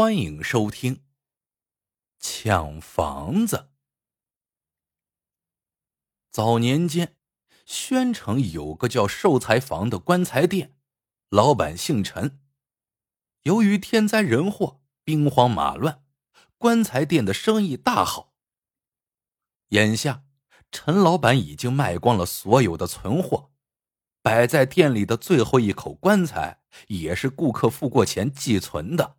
欢迎收听。抢房子。早年间，宣城有个叫寿材房的棺材店，老板姓陈。由于天灾人祸、兵荒马乱，棺材店的生意大好。眼下，陈老板已经卖光了所有的存货，摆在店里的最后一口棺材，也是顾客付过钱寄存的。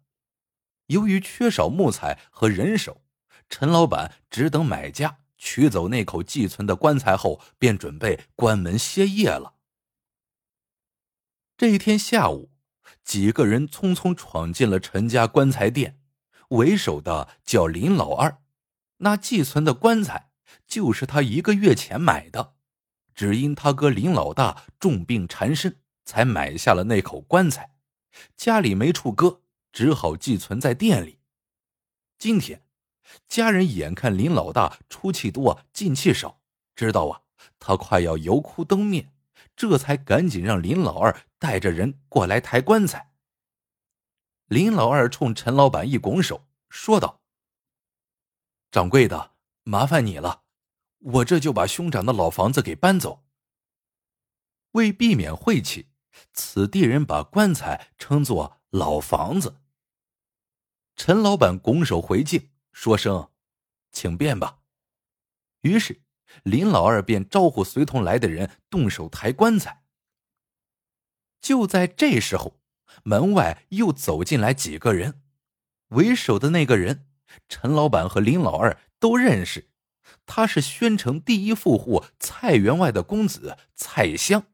由于缺少木材和人手，陈老板只等买家取走那口寄存的棺材后，便准备关门歇业了。这一天下午，几个人匆匆闯进了陈家棺材店，为首的叫林老二。那寄存的棺材就是他一个月前买的，只因他哥林老大重病缠身，才买下了那口棺材，家里没处搁。只好寄存在店里。今天，家人眼看林老大出气多进气少，知道啊，他快要油枯灯灭，这才赶紧让林老二带着人过来抬棺材。林老二冲陈老板一拱手，说道：“掌柜的，麻烦你了，我这就把兄长的老房子给搬走。”为避免晦气，此地人把棺材称作。老房子。陈老板拱手回敬，说声：“请便吧。”于是林老二便招呼随同来的人动手抬棺材。就在这时候，门外又走进来几个人，为首的那个人，陈老板和林老二都认识，他是宣城第一富户蔡员外的公子蔡襄。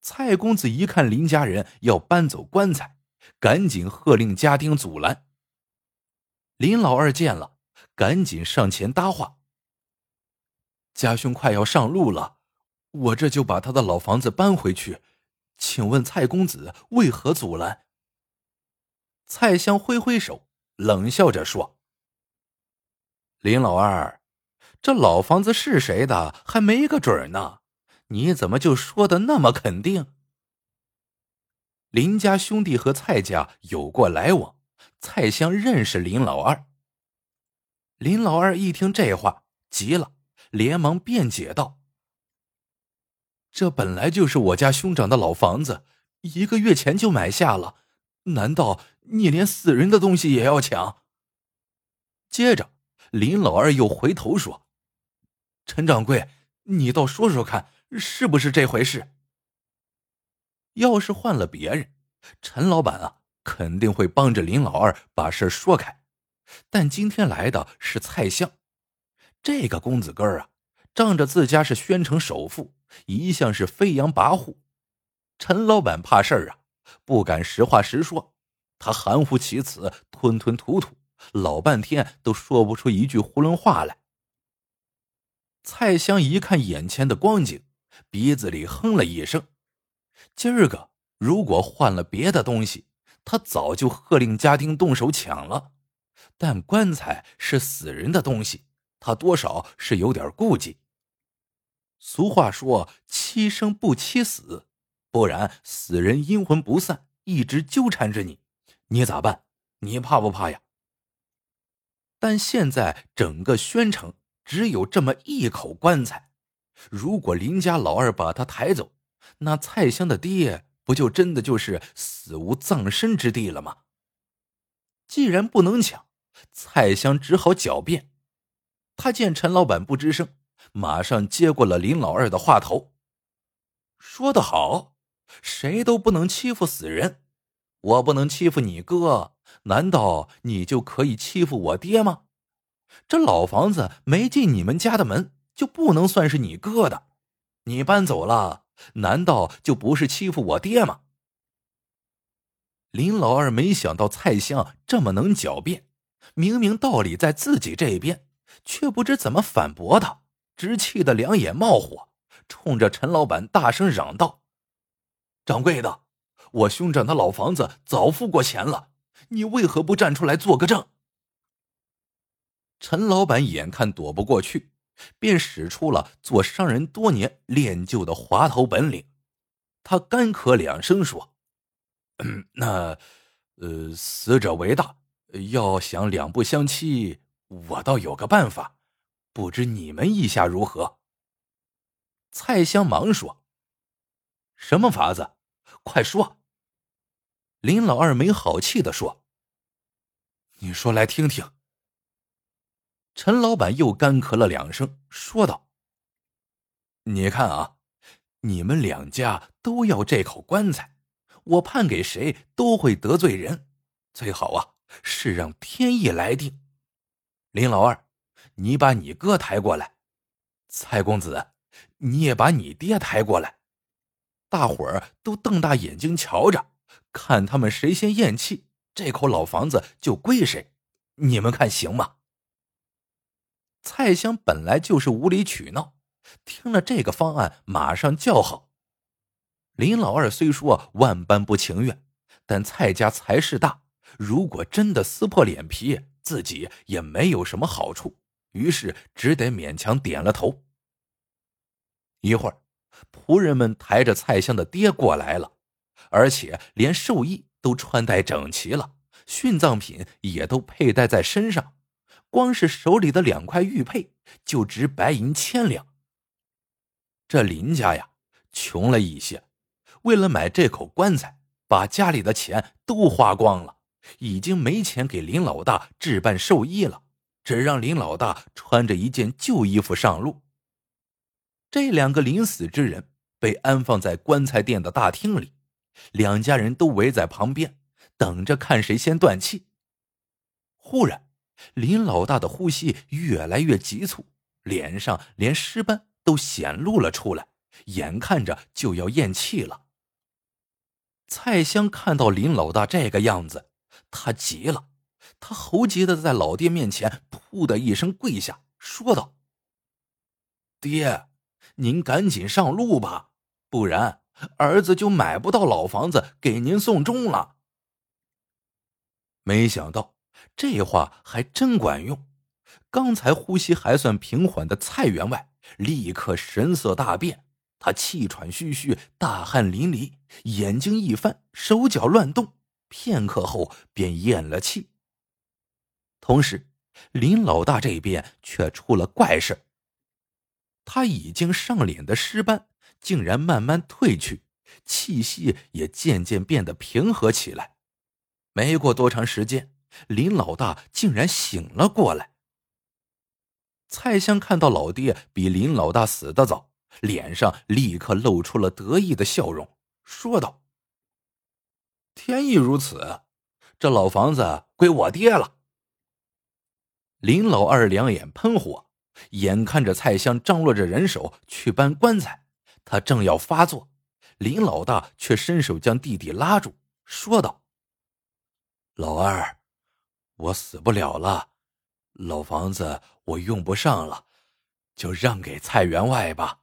蔡公子一看林家人要搬走棺材，赶紧喝令家丁阻拦。林老二见了，赶紧上前搭话：“家兄快要上路了，我这就把他的老房子搬回去，请问蔡公子为何阻拦？”蔡襄挥挥手，冷笑着说：“林老二，这老房子是谁的还没个准呢。”你怎么就说的那么肯定？林家兄弟和蔡家有过来往，蔡香认识林老二。林老二一听这话，急了，连忙辩解道：“这本来就是我家兄长的老房子，一个月前就买下了，难道你连死人的东西也要抢？”接着，林老二又回头说：“陈掌柜，你倒说说看。”是不是这回事？要是换了别人，陈老板啊，肯定会帮着林老二把事说开。但今天来的是蔡相，这个公子哥儿啊，仗着自家是宣城首富，一向是飞扬跋扈。陈老板怕事儿啊，不敢实话实说，他含糊其辞，吞吞吐吐，老半天都说不出一句囫囵话来。蔡襄一看眼前的光景。鼻子里哼了一声，今儿个如果换了别的东西，他早就喝令家丁动手抢了。但棺材是死人的东西，他多少是有点顾忌。俗话说“七生不七死”，不然死人阴魂不散，一直纠缠着你，你咋办？你怕不怕呀？但现在整个宣城只有这么一口棺材。如果林家老二把他抬走，那蔡襄的爹不就真的就是死无葬身之地了吗？既然不能抢，蔡襄只好狡辩。他见陈老板不吱声，马上接过了林老二的话头，说得好，谁都不能欺负死人。我不能欺负你哥，难道你就可以欺负我爹吗？这老房子没进你们家的门。就不能算是你哥的，你搬走了，难道就不是欺负我爹吗？林老二没想到蔡相这么能狡辩，明明道理在自己这边，却不知怎么反驳他，直气得两眼冒火，冲着陈老板大声嚷道：“掌柜的，我兄长的老房子早付过钱了，你为何不站出来做个证？”陈老板眼看躲不过去。便使出了做商人多年练就的滑头本领，他干咳两声说：“那，呃，死者为大，要想两不相欺，我倒有个办法，不知你们意下如何？蔡香忙说：“什么法子？快说！”林老二没好气的说：“你说来听听。”陈老板又干咳了两声，说道：“你看啊，你们两家都要这口棺材，我判给谁都会得罪人，最好啊是让天意来定。林老二，你把你哥抬过来；蔡公子，你也把你爹抬过来。大伙儿都瞪大眼睛瞧着，看他们谁先咽气，这口老房子就归谁。你们看行吗？”蔡香本来就是无理取闹，听了这个方案，马上叫好。林老二虽说万般不情愿，但蔡家财势大，如果真的撕破脸皮，自己也没有什么好处，于是只得勉强点了头。一会儿，仆人们抬着蔡香的爹过来了，而且连寿衣都穿戴整齐了，殉葬品也都佩戴在身上。光是手里的两块玉佩就值白银千两。这林家呀，穷了一些，为了买这口棺材，把家里的钱都花光了，已经没钱给林老大置办寿衣了，只让林老大穿着一件旧衣服上路。这两个临死之人被安放在棺材店的大厅里，两家人都围在旁边，等着看谁先断气。忽然。林老大的呼吸越来越急促，脸上连尸斑都显露了出来，眼看着就要咽气了。蔡香看到林老大这个样子，他急了，他猴急的在老爹面前“噗”的一声跪下，说道：“爹，您赶紧上路吧，不然儿子就买不到老房子给您送终了。”没想到。这话还真管用。刚才呼吸还算平缓的蔡员外，立刻神色大变，他气喘吁吁，大汗淋漓，眼睛一翻，手脚乱动，片刻后便咽了气。同时，林老大这边却出了怪事他已经上脸的尸斑竟然慢慢褪去，气息也渐渐变得平和起来。没过多长时间。林老大竟然醒了过来。蔡香看到老爹比林老大死的早，脸上立刻露出了得意的笑容，说道：“天意如此，这老房子归我爹了。”林老二两眼喷火，眼看着蔡香张罗着人手去搬棺材，他正要发作，林老大却伸手将弟弟拉住，说道：“老二。”我死不了了，老房子我用不上了，就让给蔡员外吧。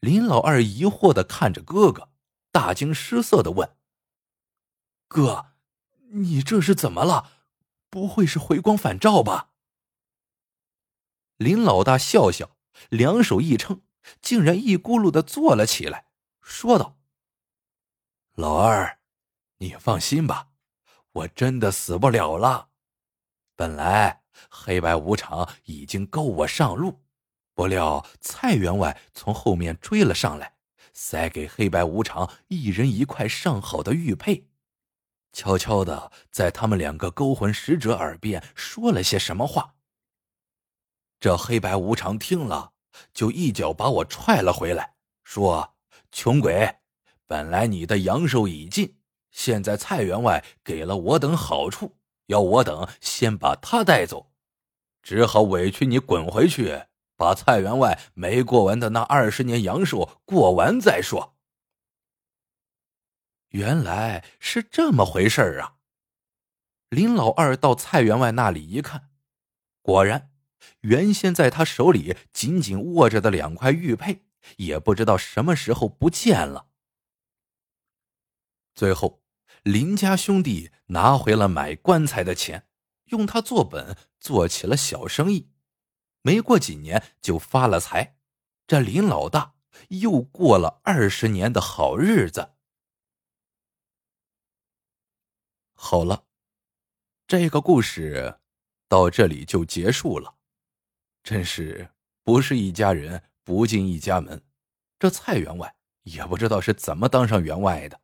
林老二疑惑的看着哥哥，大惊失色的问：“哥，你这是怎么了？不会是回光返照吧？”林老大笑笑，两手一撑，竟然一咕噜的坐了起来，说道：“老二，你放心吧。”我真的死不了了。本来黑白无常已经勾我上路，不料蔡员外从后面追了上来，塞给黑白无常一人一块上好的玉佩，悄悄的在他们两个勾魂使者耳边说了些什么话。这黑白无常听了，就一脚把我踹了回来，说：“穷鬼，本来你的阳寿已尽。”现在蔡员外给了我等好处，要我等先把他带走，只好委屈你滚回去，把蔡员外没过完的那二十年阳寿过完再说。原来是这么回事啊！林老二到蔡员外那里一看，果然，原先在他手里紧紧握着的两块玉佩，也不知道什么时候不见了。最后。林家兄弟拿回了买棺材的钱，用它做本做起了小生意，没过几年就发了财。这林老大又过了二十年的好日子。好了，这个故事到这里就结束了。真是不是一家人不进一家门，这蔡员外也不知道是怎么当上员外的。